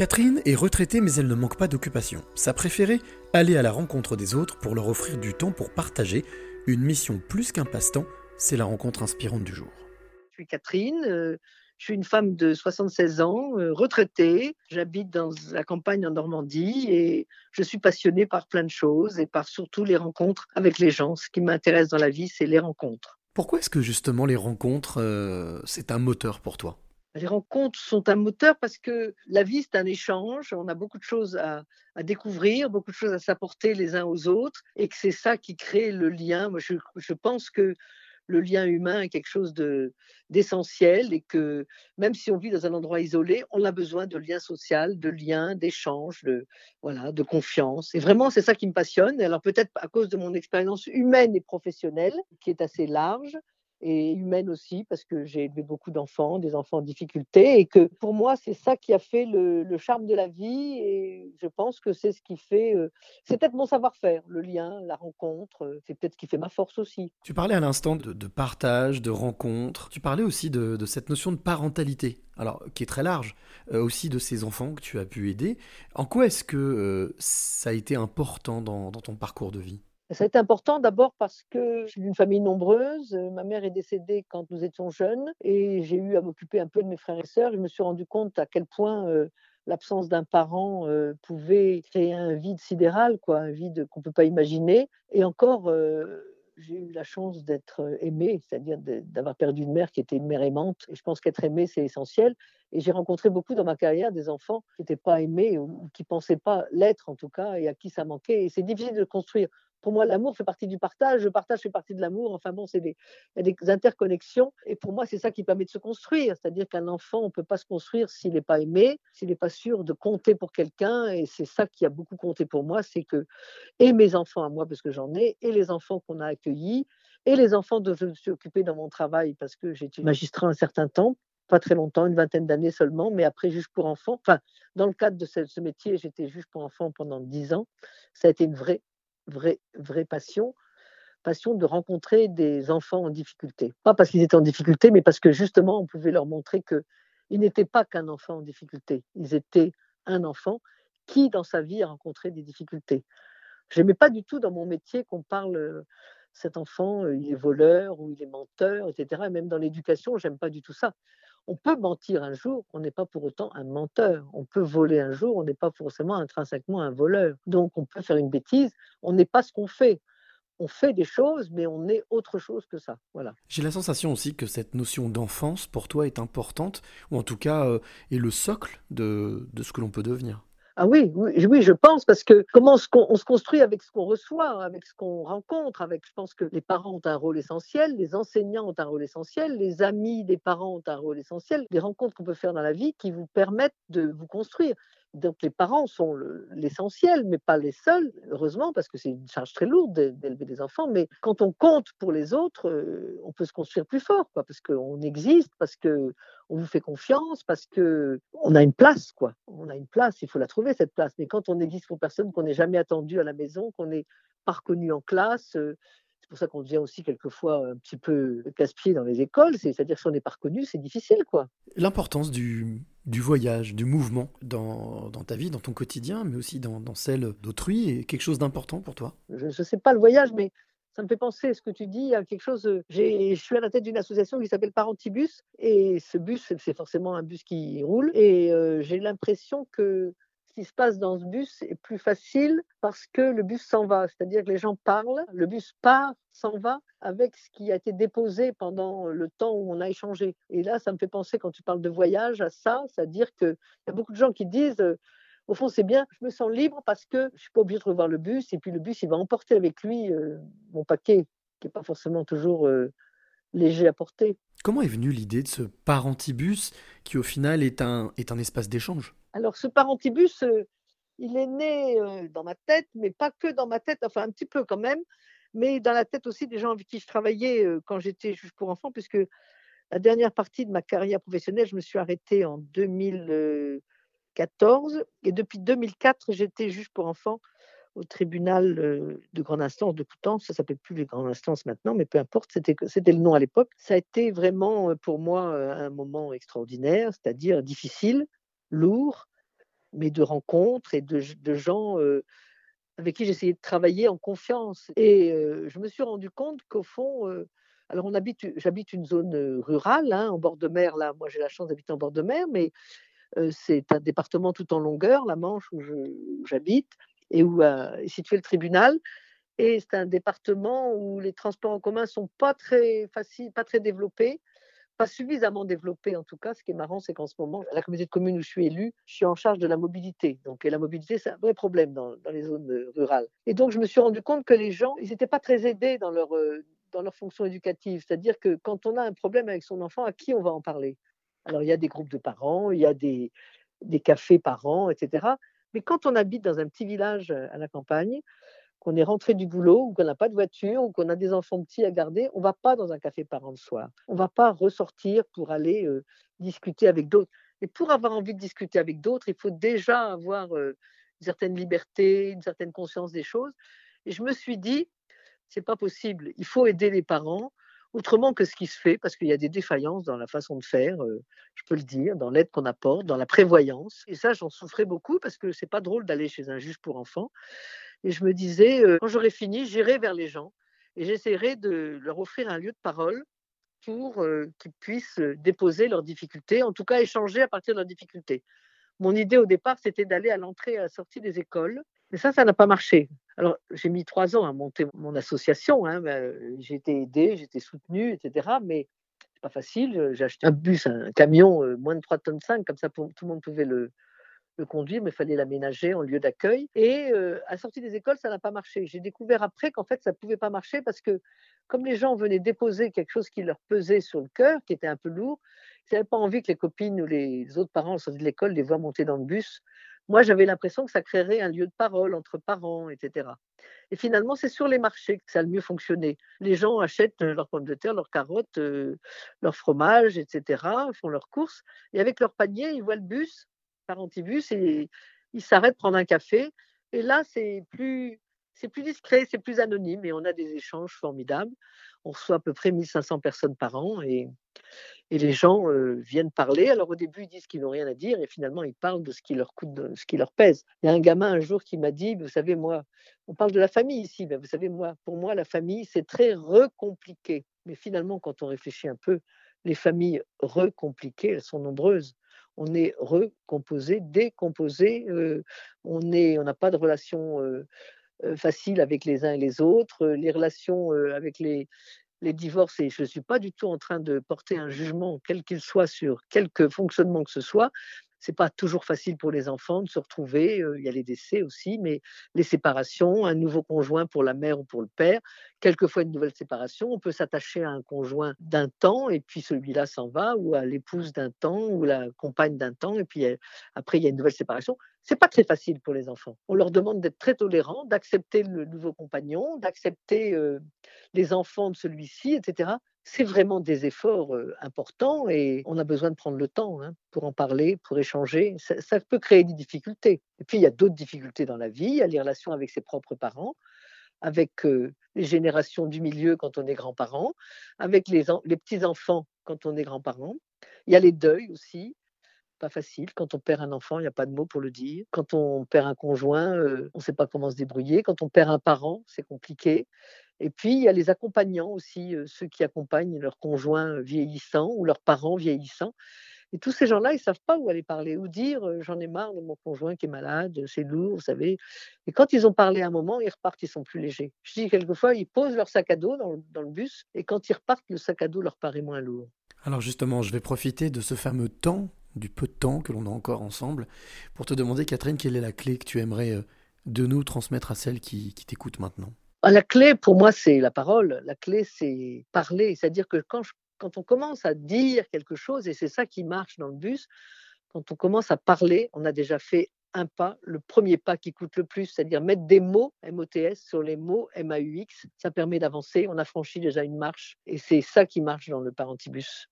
Catherine est retraitée mais elle ne manque pas d'occupation. Sa préférée Aller à la rencontre des autres pour leur offrir du temps pour partager. Une mission plus qu'un passe-temps, c'est la rencontre inspirante du jour. Je suis Catherine, euh, je suis une femme de 76 ans, euh, retraitée. J'habite dans la campagne en Normandie et je suis passionnée par plein de choses et par surtout les rencontres avec les gens. Ce qui m'intéresse dans la vie, c'est les rencontres. Pourquoi est-ce que justement les rencontres, euh, c'est un moteur pour toi? Les rencontres sont un moteur parce que la vie, c'est un échange. On a beaucoup de choses à, découvrir, beaucoup de choses à s'apporter les uns aux autres, et que c'est ça qui crée le lien. Moi, je, pense que le lien humain est quelque chose d'essentiel et que même si on vit dans un endroit isolé, on a besoin de liens sociaux, de liens, d'échanges, de, voilà, de confiance. Et vraiment, c'est ça qui me passionne. Alors peut-être à cause de mon expérience humaine et professionnelle, qui est assez large, et humaine aussi, parce que j'ai élevé beaucoup d'enfants, des enfants en difficulté, et que pour moi, c'est ça qui a fait le, charme de la vie, et je pense que c'est ce qui fait, euh, c'est peut-être mon savoir-faire, le lien, la rencontre, euh, c'est peut-être ce qui fait ma force aussi. Tu parlais à l'instant de, partage, de rencontre, tu parlais aussi de, cette notion de parentalité, alors qui est très large, euh, aussi de ces enfants que tu as pu aider. En quoi est-ce que ça a été important dans ton parcours de vie? Ça a été important d'abord parce que je suis d'une famille nombreuse. Euh, ma mère est décédée quand nous étions jeunes et j'ai eu à m'occuper un peu de mes frères et sœurs. Je me suis rendu compte à quel point euh, l'absence d'un parent euh, pouvait créer un vide sidéral, quoi, un vide qu'on ne peut pas imaginer. Et encore, j'ai eu la chance d'être aimée, c'est-à-dire d'avoir perdu une mère qui était une mère aimante. Et je pense qu'être aimée, c'est essentiel. Et j'ai rencontré beaucoup dans ma carrière des enfants qui n'étaient pas aimés ou qui ne pensaient pas l'être en tout cas et à qui ça manquait. Et c'est difficile de construire pour moi, l'amour fait partie du partage, le partage fait partie de l'amour. Enfin bon, c'est des, interconnexions. Et pour moi, c'est ça qui permet de se construire. C'est-à-dire qu'un enfant, on ne peut pas se construire s'il n'est pas aimé, s'il n'est pas sûr de compter pour quelqu'un. Et c'est ça qui a beaucoup compté pour moi, c'est que, et mes enfants à moi, parce que j'en ai, et les enfants qu'on a accueillis, et les enfants dont je me suis occupée dans mon travail, parce que j'ai été magistrat un certain temps, pas très longtemps, une vingtaine d'années seulement, mais après juge pour enfants. Enfin, dans le cadre de ce, ce métier, j'étais juge pour enfants pendant dix ans. Ça a été une vraie vraie, vraie passion, passion de rencontrer des enfants en difficulté. Pas parce qu'ils étaient en difficulté, mais parce que justement, on pouvait leur montrer qu'ils n'étaient pas qu'un enfant en difficulté. Ils étaient un enfant qui, dans sa vie, a rencontré des difficultés. Je n'aimais pas du tout dans mon métier qu'on parle euh, cet enfant, euh, il est voleur ou il est menteur, etc. Et même dans l'éducation, j'aime pas du tout ça. On peut mentir un jour, on n'est pas pour autant un menteur. On peut voler un jour, on n'est pas forcément intrinsèquement un voleur. Donc on peut faire une bêtise, on n'est pas ce qu'on fait. On fait des choses, mais on est autre chose que ça. Voilà. J'ai la sensation aussi que cette notion d'enfance, pour toi, est importante, ou en tout cas euh, est le socle de ce que l'on peut devenir. Ah oui, oui, je pense, parce que comment on se construit avec ce qu'on reçoit, avec ce qu'on rencontre, avec, je pense que les parents ont un rôle essentiel, les enseignants ont un rôle essentiel, les amis des parents ont un rôle essentiel, des rencontres qu'on peut faire dans la vie qui vous permettent de vous construire. Donc les parents sont l'essentiel, mais pas les seuls, heureusement, parce que c'est une charge très lourde d'élever des enfants. Mais quand on compte pour les autres, euh, on peut se construire plus fort, parce qu'on existe, parce qu'on vous fait confiance, parce qu'on a une place, quoi. On a une place, il faut la trouver cette place. Mais quand on existe pour personne, qu'on n'est jamais attendu à la maison, qu'on n'est pas reconnu en classe, euh, pour ça qu'on devient aussi quelquefois un petit peu casse-pied dans les écoles. C'est-à-dire si on n'est pas reconnu, c'est difficile, quoi. L'importance du, du voyage, du mouvement dans, dans, ta vie, dans ton quotidien, mais aussi dans, dans celle d'autrui, est quelque chose d'important pour toi? Je ne sais pas le voyage, mais ça me fait penser ce que tu dis à quelque chose. Euh, je suis à la tête d'une association qui s'appelle Parentibus, et ce bus, c'est forcément un bus qui roule, et euh, j'ai l'impression que ce qui se passe dans ce bus est plus facile parce que le bus s'en va. C'est-à-dire que les gens parlent, le bus part, s'en va avec ce qui a été déposé pendant le temps où on a échangé. Et là, ça me fait penser, quand tu parles de voyage, à ça, c'est-à-dire qu'il y a beaucoup de gens qui disent, euh, au fond, c'est bien, je me sens libre parce que je ne suis pas obligé de revoir le bus, et puis le bus, il va emporter avec lui euh, mon paquet, qui n'est pas forcément toujours euh, léger à porter. Comment est venue l'idée de ce parentibus qui, au final, est un, est un espace d'échange? Alors, ce parentibus, euh, il est né euh, dans ma tête, mais pas que dans ma tête, enfin un petit peu quand même, mais dans la tête aussi des gens avec qui je travaillais euh, quand j'étais juge pour enfants, puisque la dernière partie de ma carrière professionnelle, je me suis arrêtée en 2014, et depuis 2004, j'étais juge pour enfants au tribunal de grande instance de Coutances. Ça s'appelle plus les grandes instances maintenant, mais peu importe, c'était, c'était le nom à l'époque. Ça a été vraiment pour moi un moment extraordinaire, c'est-à-dire difficile, lourd, mais de rencontres et de, gens avec qui j'essayais de travailler en confiance. Et je me suis rendu compte qu'au fond, alors on habite, j'habite une zone rurale, hein, en bord de mer. Là, moi j'ai la chance d'habiter en bord de mer, mais c'est un département tout en longueur, la Manche où j'habite et où est situé le tribunal. Et c'est un département où les transports en commun sont pas très faciles, pas très développés pas suffisamment développé en tout cas. Ce qui est marrant, c'est qu'en ce moment, à la communauté de communes où je suis élu, je suis en charge de la mobilité. Donc, et la mobilité, c'est un vrai problème dans, les zones euh, rurales. Et donc, je me suis rendu compte que les gens, ils n'étaient pas très aidés dans leur, euh, dans leur fonction éducative. C'est-à-dire que quand on a un problème avec son enfant, à qui on va en parler? Alors, il y a des groupes de parents, il y a des, des cafés parents, etc. Mais quand on habite dans un petit village euh, à la campagne, qu'on est rentré du boulot ou qu'on n'a pas de voiture ou qu'on a des enfants petits à garder, on ne va pas dans un café parents le soir. On ne va pas ressortir pour aller discuter avec d'autres. Et pour avoir envie de discuter avec d'autres, il faut déjà avoir une certaine liberté, une certaine conscience des choses. Et je me suis dit, c'est pas possible. Il faut aider les parents autrement que ce qui se fait, parce qu'il y a des défaillances dans la façon de faire, je peux le dire, dans l'aide qu'on apporte, dans la prévoyance. Et ça, j'en souffrais beaucoup parce que c'est pas drôle d'aller chez un juge pour enfants. Et je me disais, quand j'aurai fini, j'irai vers les gens et j'essaierai de leur offrir un lieu de parole pour qu'ils puissent déposer leurs difficultés, en tout cas échanger à partir de leurs difficultés. Mon idée au départ, c'était d'aller à l'entrée et à la sortie des écoles, mais ça, ça n'a pas marché. Alors, j'ai mis trois ans à monter mon association. Hein, j'ai été aidée, j'ai été soutenue, etc. Mais c'est pas facile. J'ai acheté un bus, un camion, moins de 3 tonnes 5, comme ça tout le monde pouvait le, conduire, mais il fallait l'aménager en lieu d'accueil. Et à la sortie des écoles, ça n'a pas marché. J'ai découvert après qu'en fait, ça ne pouvait pas marcher parce que comme les gens venaient déposer quelque chose qui leur pesait sur le cœur, qui était un peu lourd, ils n'avaient pas envie que les copines ou les autres parents sortie de l'école les voient monter dans le bus. Moi, j'avais l'impression que ça créerait un lieu de parole entre parents, etc. Et finalement, c'est sur les marchés que ça a le mieux fonctionné. Les gens achètent leurs pommes de terre, leurs carottes, leur fromage, etc., font leurs courses, et avec leur panier, ils voient le bus, antibus et ils s'arrêtent prendre un café. Et là, c'est plus, c'est plus discret, c'est plus anonyme et on a des échanges formidables. On reçoit à peu près 1500 personnes par an et, et les gens euh, viennent parler. Alors au début, ils disent qu'ils n'ont rien à dire et finalement, ils parlent de ce qui leur coûte, de ce qui leur pèse. Il y a un gamin un jour qui m'a dit, vous savez, moi, on parle de la famille ici, mais vous savez, moi, pour moi, la famille, c'est très recompliqué. Mais finalement, quand on réfléchit un peu, les familles recompliquées, elles sont nombreuses on est recomposé, décomposé, on n'a pas de relation facile avec les uns et les autres, les relations avec les, les divorces, et je ne suis pas du tout en train de porter un jugement, quel qu'il soit, sur quelque fonctionnement que ce soit, c'est pas toujours facile pour les enfants de se retrouver. il y a les décès aussi, mais les séparations, un nouveau conjoint pour la mère ou pour le père, quelquefois une nouvelle séparation. On peut s'attacher à un conjoint d'un temps et puis celui-là s'en va, ou à l'épouse d'un temps ou la compagne d'un temps, et puis après il y a une nouvelle séparation. C'est pas très facile pour les enfants. On leur demande d'être très tolérants, d'accepter le nouveau compagnon, d'accepter les enfants de celui-ci, etc c'est vraiment des efforts importants et on a besoin de prendre le temps hein, pour en parler, pour échanger. Ça, peut créer des difficultés. Et puis, il y a d'autres difficultés dans la vie. Il y a les relations avec ses propres parents, avec les générations du milieu quand on est grand-parent, avec les, petits-enfants quand on est grand-parent. Il y a les deuils aussi. Pas facile. Quand on perd un enfant, il n'y a pas de mots pour le dire. Quand on perd un conjoint, on ne sait pas comment se débrouiller. Quand on perd un parent, c'est compliqué. Et puis, il y a les accompagnants aussi, ceux qui accompagnent leurs conjoints vieillissants ou leurs parents vieillissants. Et tous ces gens-là, ils ne savent pas où aller parler, ou dire j'en ai marre de mon conjoint qui est malade, c'est lourd, vous savez. Et quand ils ont parlé un moment, ils repartent, ils sont plus légers. Je dis quelquefois, ils posent leur sac à dos dans le, dans le bus, et quand ils repartent, le sac à dos leur paraît moins lourd. Alors justement, je vais profiter de ce fameux temps, du peu de temps que l'on a encore ensemble, pour te demander, Catherine, quelle est la clé que tu aimerais de nous transmettre à celles qui, qui t'écoutent maintenant? Ah, la clé, pour moi, c'est la parole. La clé, c'est parler. C'est-à-dire que quand, quand on commence à dire quelque chose, et c'est ça qui marche dans le bus, quand on commence à parler, on a déjà fait un pas, le premier pas qui coûte le plus, c'est-à-dire mettre des mots MOTS sur les mots MAUX. Ça permet d'avancer. On a franchi déjà une marche et c'est ça qui marche dans le parentibus.